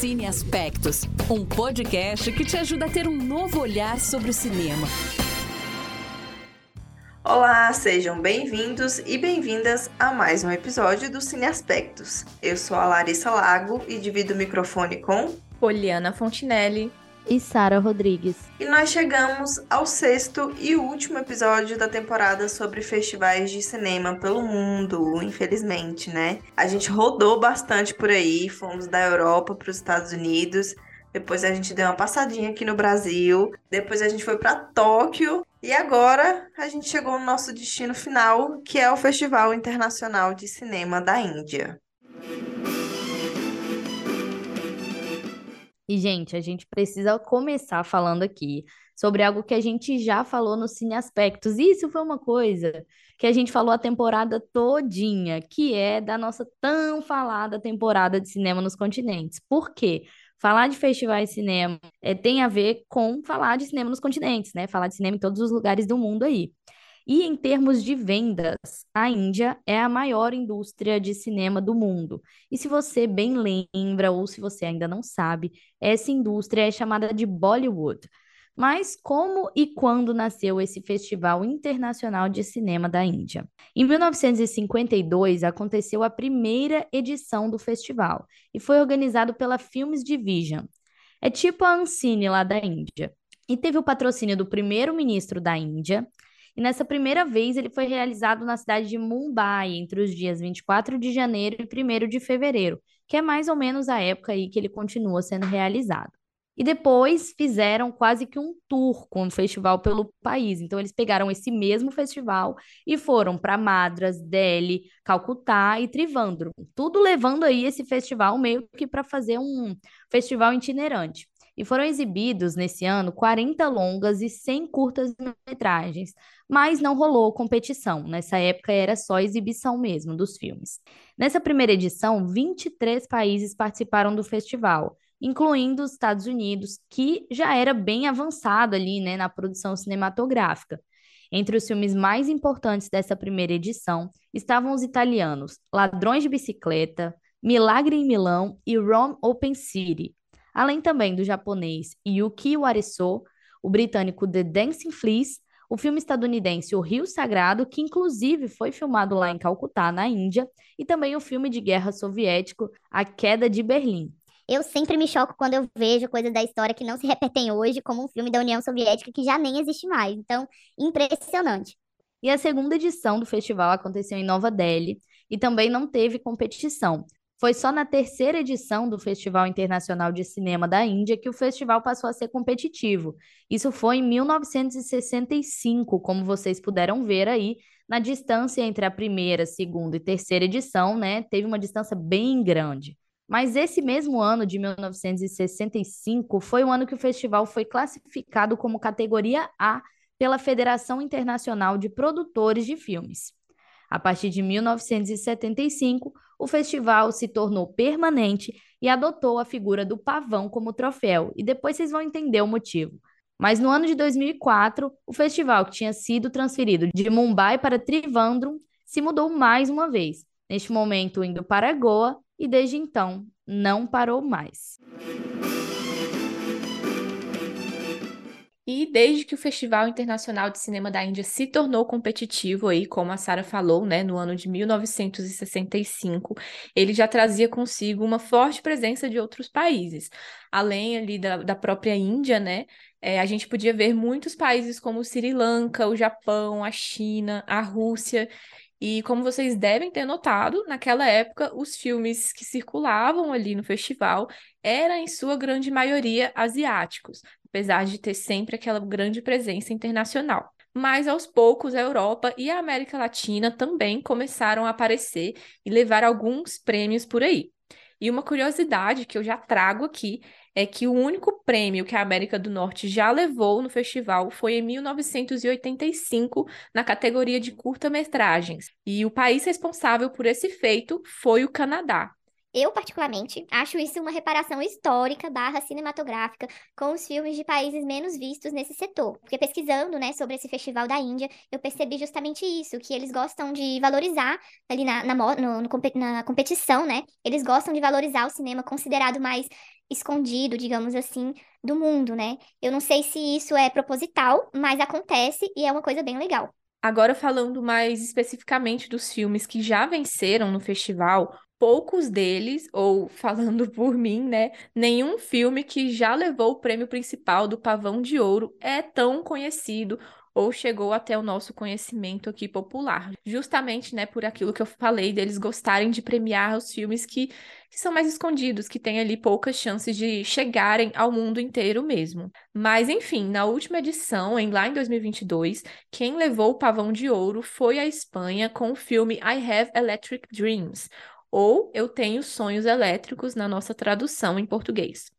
Cine Aspectos, um podcast que te ajuda a ter um novo olhar sobre o cinema. Olá, sejam bem-vindos e bem-vindas a mais um episódio do Cine Aspectos. Eu sou a Larissa Lago e divido o microfone com Poliana Fontinelli e Sara Rodrigues. E nós chegamos ao sexto e último episódio da temporada sobre festivais de cinema pelo mundo, infelizmente, né? A gente rodou bastante por aí, fomos da Europa para os Estados Unidos, depois a gente deu uma passadinha aqui no Brasil, depois a gente foi para Tóquio e agora a gente chegou no nosso destino final, que é o Festival Internacional de Cinema da Índia. E, gente, a gente precisa começar falando aqui sobre algo que a gente já falou no Cine Aspectos. Isso foi uma coisa que a gente falou a temporada todinha, que é da nossa tão falada temporada de cinema nos continentes. Por quê? Falar de festivais de cinema é, tem a ver com falar de cinema nos continentes, né? Falar de cinema em todos os lugares do mundo aí. E em termos de vendas, a Índia é a maior indústria de cinema do mundo. E se você bem lembra, ou se você ainda não sabe, essa indústria é chamada de Bollywood. Mas como e quando nasceu esse Festival Internacional de Cinema da Índia? Em 1952 aconteceu a primeira edição do festival e foi organizado pela Filmes Division. É tipo a Ancine lá da Índia. E teve o patrocínio do primeiro-ministro da Índia, e nessa primeira vez ele foi realizado na cidade de Mumbai, entre os dias 24 de janeiro e 1 de fevereiro, que é mais ou menos a época aí que ele continua sendo realizado. E depois fizeram quase que um tour com o festival pelo país. Então, eles pegaram esse mesmo festival e foram para Madras, Delhi, Calcutá e Trivandrum. Tudo levando aí esse festival meio que para fazer um festival itinerante e foram exibidos nesse ano 40 longas e 100 curtas-metragens, mas não rolou competição. Nessa época era só exibição mesmo dos filmes. Nessa primeira edição, 23 países participaram do festival, incluindo os Estados Unidos, que já era bem avançado ali, né, na produção cinematográfica. Entre os filmes mais importantes dessa primeira edição estavam os italianos Ladrões de Bicicleta, Milagre em Milão e Rome Open City, além também do japonês Yuki Wareso, o britânico The Dancing Fleas, o filme estadunidense O Rio Sagrado, que inclusive foi filmado lá em Calcutá, na Índia, e também o filme de guerra soviético A Queda de Berlim. Eu sempre me choco quando eu vejo coisas da história que não se repetem hoje, como um filme da União Soviética que já nem existe mais. Então, impressionante. E a segunda edição do festival aconteceu em Nova Delhi e também não teve competição. Foi só na terceira edição do Festival Internacional de Cinema da Índia que o festival passou a ser competitivo. Isso foi em 1965, como vocês puderam ver aí, na distância entre a primeira, segunda e terceira edição, né? Teve uma distância bem grande. Mas esse mesmo ano de 1965 foi o ano que o festival foi classificado como categoria A pela Federação Internacional de Produtores de Filmes. A partir de 1975, o festival se tornou permanente e adotou a figura do pavão como troféu, e depois vocês vão entender o motivo. Mas no ano de 2004, o festival, que tinha sido transferido de Mumbai para Trivandrum, se mudou mais uma vez, neste momento indo para Goa, e desde então não parou mais. E desde que o Festival Internacional de Cinema da Índia se tornou competitivo aí, como a Sara falou, né, no ano de 1965, ele já trazia consigo uma forte presença de outros países. Além ali da, da própria Índia, né, é, a gente podia ver muitos países como o Sri Lanka, o Japão, a China, a Rússia, e como vocês devem ter notado, naquela época, os filmes que circulavam ali no festival eram, em sua grande maioria, asiáticos, apesar de ter sempre aquela grande presença internacional. Mas aos poucos a Europa e a América Latina também começaram a aparecer e levar alguns prêmios por aí. E uma curiosidade que eu já trago aqui é que o único prêmio que a América do Norte já levou no festival foi em 1985, na categoria de curta-metragens. E o país responsável por esse feito foi o Canadá. Eu, particularmente, acho isso uma reparação histórica barra cinematográfica com os filmes de países menos vistos nesse setor. Porque pesquisando, né, sobre esse festival da Índia, eu percebi justamente isso, que eles gostam de valorizar ali na, na, no, no, na competição, né? Eles gostam de valorizar o cinema considerado mais escondido, digamos assim, do mundo, né? Eu não sei se isso é proposital, mas acontece e é uma coisa bem legal. Agora, falando mais especificamente dos filmes que já venceram no festival, poucos deles, ou falando por mim, né, nenhum filme que já levou o prêmio principal do Pavão de Ouro é tão conhecido ou chegou até o nosso conhecimento aqui popular. Justamente, né, por aquilo que eu falei deles gostarem de premiar os filmes que, que são mais escondidos, que têm ali poucas chances de chegarem ao mundo inteiro mesmo. Mas, enfim, na última edição, em, lá em 2022, quem levou o Pavão de Ouro foi a Espanha com o filme I Have Electric Dreams, ou Eu Tenho Sonhos Elétricos na nossa tradução em português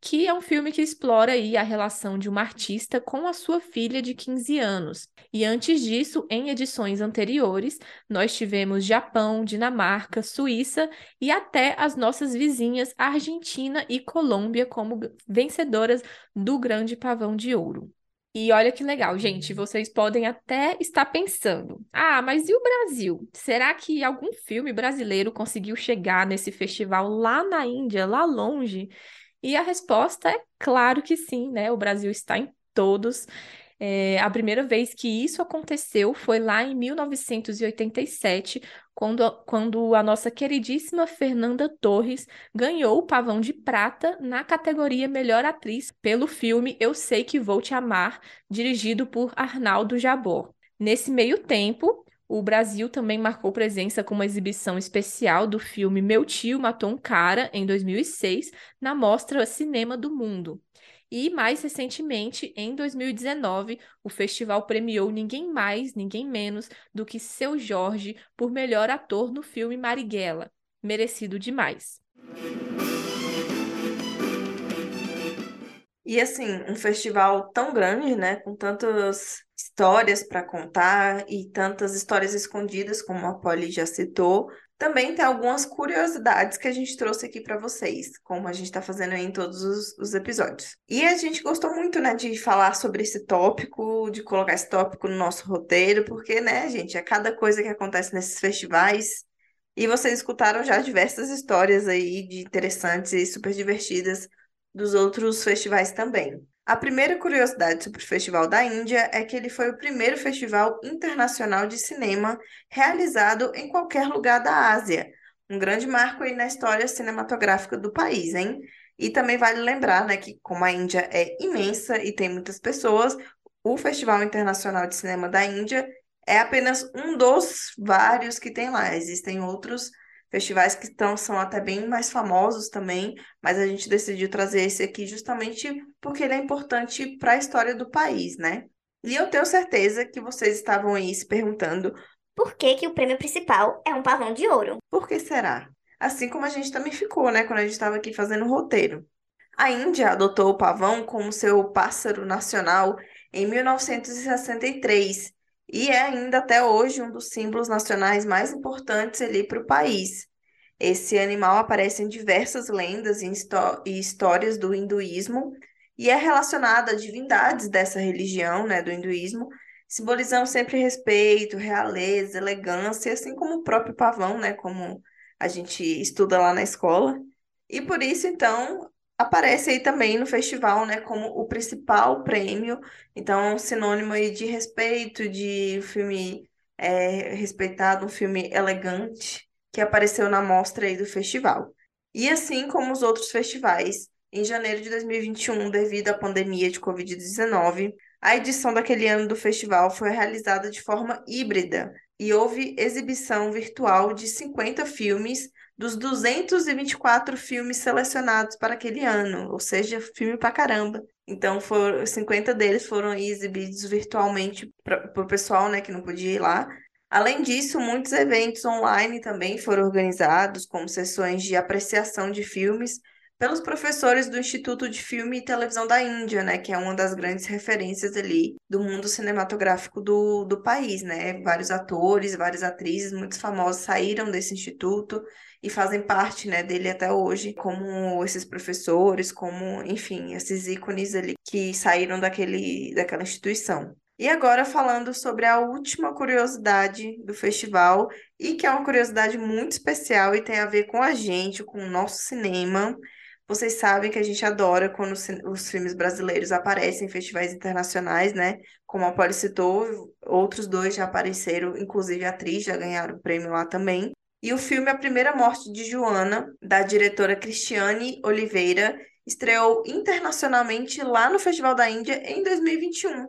que é um filme que explora aí a relação de uma artista com a sua filha de 15 anos. E antes disso, em edições anteriores, nós tivemos Japão, Dinamarca, Suíça e até as nossas vizinhas Argentina e Colômbia como vencedoras do Grande Pavão de Ouro. E olha que legal, gente, vocês podem até estar pensando: ah, mas e o Brasil? Será que algum filme brasileiro conseguiu chegar nesse festival lá na Índia, lá longe? E a resposta é claro que sim, né? O Brasil está em todos. É, a primeira vez que isso aconteceu foi lá em 1987, quando, quando a nossa queridíssima Fernanda Torres ganhou o Pavão de Prata na categoria Melhor Atriz pelo filme Eu Sei Que Vou Te Amar, dirigido por Arnaldo Jabor. Nesse meio tempo, o Brasil também marcou presença com uma exibição especial do filme Meu Tio Matou um Cara, em 2006, na Mostra Cinema do Mundo. E, mais recentemente, em 2019, o festival premiou ninguém mais, ninguém menos do que Seu Jorge por melhor ator no filme Marighella. Merecido demais. E assim, um festival tão grande, né, com tantas histórias para contar e tantas histórias escondidas, como a Polly já citou, também tem algumas curiosidades que a gente trouxe aqui para vocês, como a gente está fazendo em todos os, os, episódios. E a gente gostou muito, né, de falar sobre esse tópico, de colocar esse tópico no nosso roteiro, porque, né, gente, é cada coisa que acontece nesses festivais. E vocês escutaram já diversas histórias aí de interessantes e super divertidas dos outros festivais também. A primeira curiosidade sobre o Festival da Índia é que ele foi o primeiro festival internacional de cinema realizado em qualquer lugar da Ásia. Um grande marco aí na história cinematográfica do país, hein? E também vale lembrar, né, que como a Índia é imensa e tem muitas pessoas, o Festival Internacional de Cinema da Índia é apenas um dos vários que tem lá. Existem outros festivais que estão, são até bem mais famosos também, mas a gente decidiu trazer esse aqui justamente porque ele é importante para a história do país, né? E eu tenho certeza que vocês estavam aí se perguntando por que, que o prêmio principal é um pavão de ouro? Por que será? Assim como a gente também ficou, né, quando a gente estava aqui fazendo o roteiro. A Índia adotou o pavão como seu pássaro nacional em 1963 e é ainda até hoje um dos símbolos nacionais mais importantes ali para o país. Esse animal aparece em diversas lendas e, histórias do hinduísmo e é relacionado a divindades dessa religião, né, do hinduísmo, simbolizando sempre respeito, realeza, elegância, assim como o próprio pavão, né, como a gente estuda lá na escola. E por isso, então, aparece aí também no festival, né, como o principal prêmio. Então, é sinônimo aí de respeito, de filme é, respeitado, um filme elegante, que apareceu na mostra aí do festival. E assim como os outros festivais, em janeiro de 2021, devido à pandemia de Covid-19, a edição daquele ano do festival foi realizada de forma híbrida e houve exibição virtual de 50 filmes dos 224 filmes selecionados para aquele ano, ou seja, filme pra caramba. Então, foram, 50 deles foram exibidos virtualmente para o pessoal né, que não podia ir lá. Além disso, muitos eventos online também foram organizados, como sessões de apreciação de filmes, pelos professores do Instituto de Filme e Televisão da Índia, né, que é uma das grandes referências ali do mundo cinematográfico do, do país, né? Vários atores, várias atrizes, muitos famosos saíram desse instituto e fazem parte, né, dele até hoje, como esses professores, como, enfim, esses ícones ali que saíram daquele, daquela instituição. E agora falando sobre a última curiosidade do festival, e que é uma curiosidade muito especial e tem a ver com a gente, com o nosso cinema. Vocês sabem que a gente adora quando os filmes brasileiros aparecem em festivais internacionais, né? Como a Polly citou, outros dois já apareceram, inclusive a atriz já ganharam o prêmio lá também. E o filme A Primeira Morte de Joana, da diretora Cristiane Oliveira, estreou internacionalmente lá no Festival da Índia em 2021.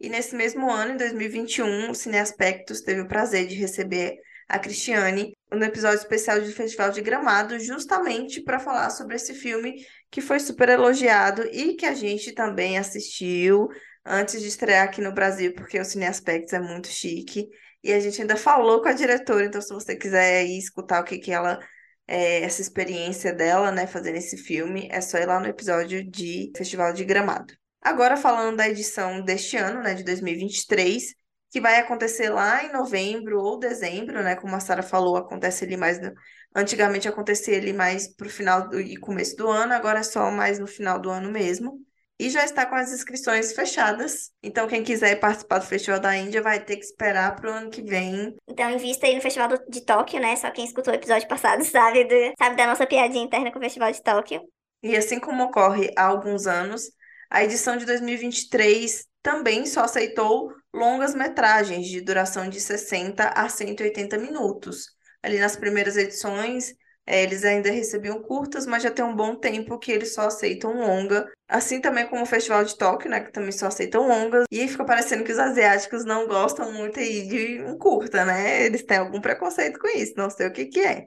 E nesse mesmo ano, em 2021, o Cine Aspectos teve o prazer de receber a Cristiane no episódio especial do Festival de Gramado, justamente para falar sobre esse filme que foi super elogiado e que a gente também assistiu antes de estrear aqui no Brasil, porque o Cine Aspectos é muito chique. E a gente ainda falou com a diretora, então se você quiser ir escutar o que, que ela, é, essa experiência dela, né, fazendo esse filme, é só ir lá no episódio de Festival de Gramado. Agora falando da edição deste ano, né, de 2023, que vai acontecer lá em novembro ou dezembro, né, como a Sara falou, acontece ali mais no... antigamente acontecia ali mais pro final do... e começo do ano, agora é só mais no final do ano mesmo e já está com as inscrições fechadas. Então, quem quiser participar do Festival da Índia vai ter que esperar para o ano que vem. Então, invista aí no Festival de Tóquio, né? Só quem escutou o episódio passado sabe, do, sabe da nossa piadinha interna com o Festival de Tóquio. E assim como ocorre há alguns anos, a edição de 2023 também só aceitou longas metragens de duração de 60 a 180 minutos. Ali nas primeiras edições, é, eles ainda recebiam curtas, mas já tem um bom tempo que eles só aceitam longa. Assim também como o Festival de Tóquio, né? Que também só aceitam longas. E fica parecendo que os asiáticos não gostam muito aí de um curta, né? Eles têm algum preconceito com isso, não sei o que que é.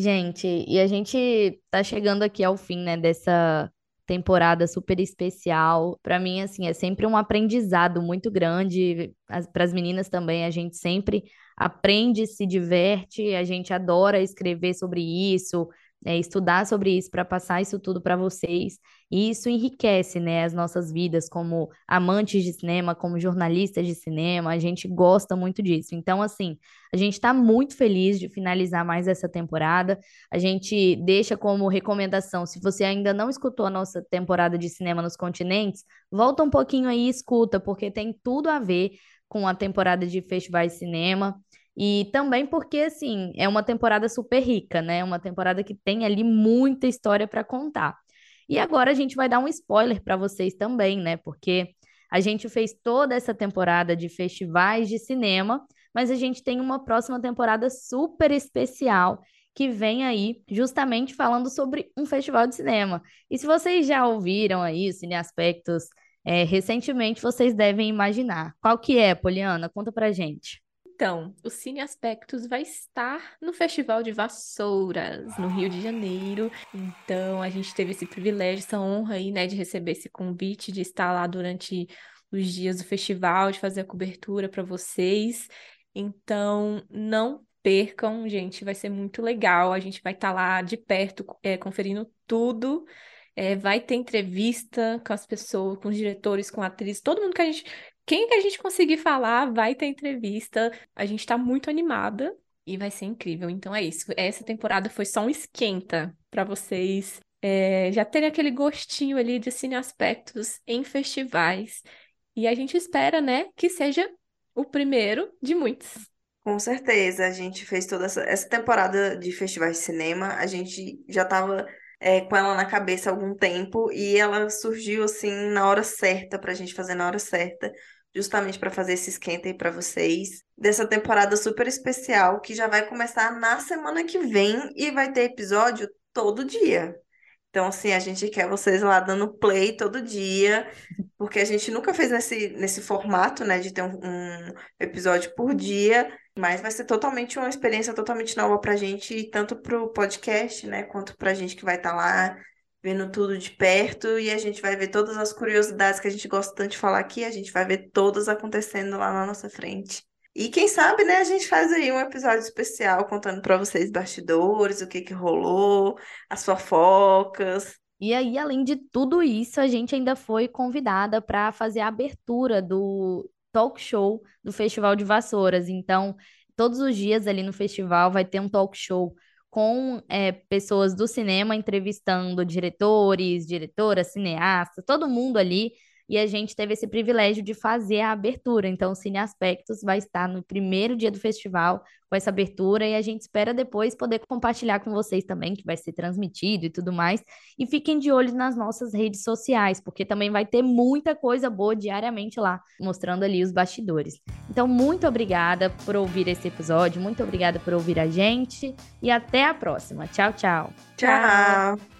Gente, e a gente tá chegando aqui ao fim, né, dessa temporada super especial. Para mim, assim, é sempre um aprendizado muito grande. Para as meninas também, a gente sempre aprende, se diverte, a gente adora escrever sobre isso, é, estudar sobre isso para passar isso tudo para vocês. E isso enriquece, né, as nossas vidas como amantes de cinema, como jornalistas de cinema. A gente gosta muito disso. Então, assim, a gente está muito feliz de finalizar mais essa temporada. A gente deixa como recomendação, se você ainda não escutou a nossa temporada de cinema nos continentes, volta um pouquinho aí e escuta, porque tem tudo a ver com a temporada de festivais de cinema. E também porque, assim, é uma temporada super rica, né? Uma temporada que tem ali muita história para contar. E agora a gente vai dar um spoiler para vocês também, né? Porque a gente fez toda essa temporada de festivais de cinema, mas a gente tem uma próxima temporada super especial que vem aí justamente falando sobre um festival de cinema. E se vocês já ouviram aí os Cine Aspectos é, recentemente, vocês devem imaginar. Qual que é, Poliana? Conta pra gente. Então, o Cine Aspectos vai estar no Festival de Vassouras, no Rio de Janeiro. Então, a gente teve esse privilégio, essa honra aí, né, de receber esse convite, de estar lá durante os dias do festival, de fazer a cobertura para vocês. Então, não percam, gente, vai ser muito legal. A gente vai estar lá de perto, é, conferindo tudo. É, vai ter entrevista com as pessoas, com os diretores, com atrizes, todo mundo que a gente quem que a gente conseguir falar, vai ter entrevista. A gente tá muito animada e vai ser incrível. Então é isso. Essa temporada foi só um esquenta para vocês é, já terem aquele gostinho ali de cine aspectos em festivais. E a gente espera, né, que seja o primeiro de muitos. Com certeza, a gente fez toda essa, essa temporada de festivais de cinema, a gente já estava é, com ela na cabeça há algum tempo e ela surgiu assim na hora certa para a gente fazer na hora certa justamente para fazer esse esquenta aí para vocês, dessa temporada super especial que já vai começar na semana que vem e vai ter episódio todo dia. Então, assim, a gente quer vocês lá dando play todo dia, porque a gente nunca fez nesse, nesse formato, né, de ter um, um episódio por dia, mas vai ser totalmente uma experiência totalmente nova pra gente, tanto pro podcast, né, quanto pra gente que vai estar tá lá vendo tudo de perto e a gente vai ver todas as curiosidades que a gente gosta tanto de falar aqui, a gente vai ver todas acontecendo lá na nossa frente. E quem sabe, né, a gente faz aí um episódio especial contando para vocês bastidores, o que que rolou, as fofocas. E aí, além de tudo isso, a gente ainda foi convidada para fazer a abertura do talk show do Festival de Vassouras. Então, todos os dias ali no festival vai ter um talk show com é, pessoas do cinema entrevistando diretores, diretoras, cineastas, todo mundo ali e a gente teve esse privilégio de fazer a abertura. Então, o Cine Aspectos vai estar no primeiro dia do festival com essa abertura e a gente espera depois poder compartilhar com vocês também, que vai ser transmitido e tudo mais. E fiquem de olho nas nossas redes sociais, porque também vai ter muita coisa boa diariamente lá, mostrando ali os bastidores. Então, muito obrigada por ouvir esse episódio, muito obrigada por ouvir a gente e até a próxima. Tchau, tchau. Tchau.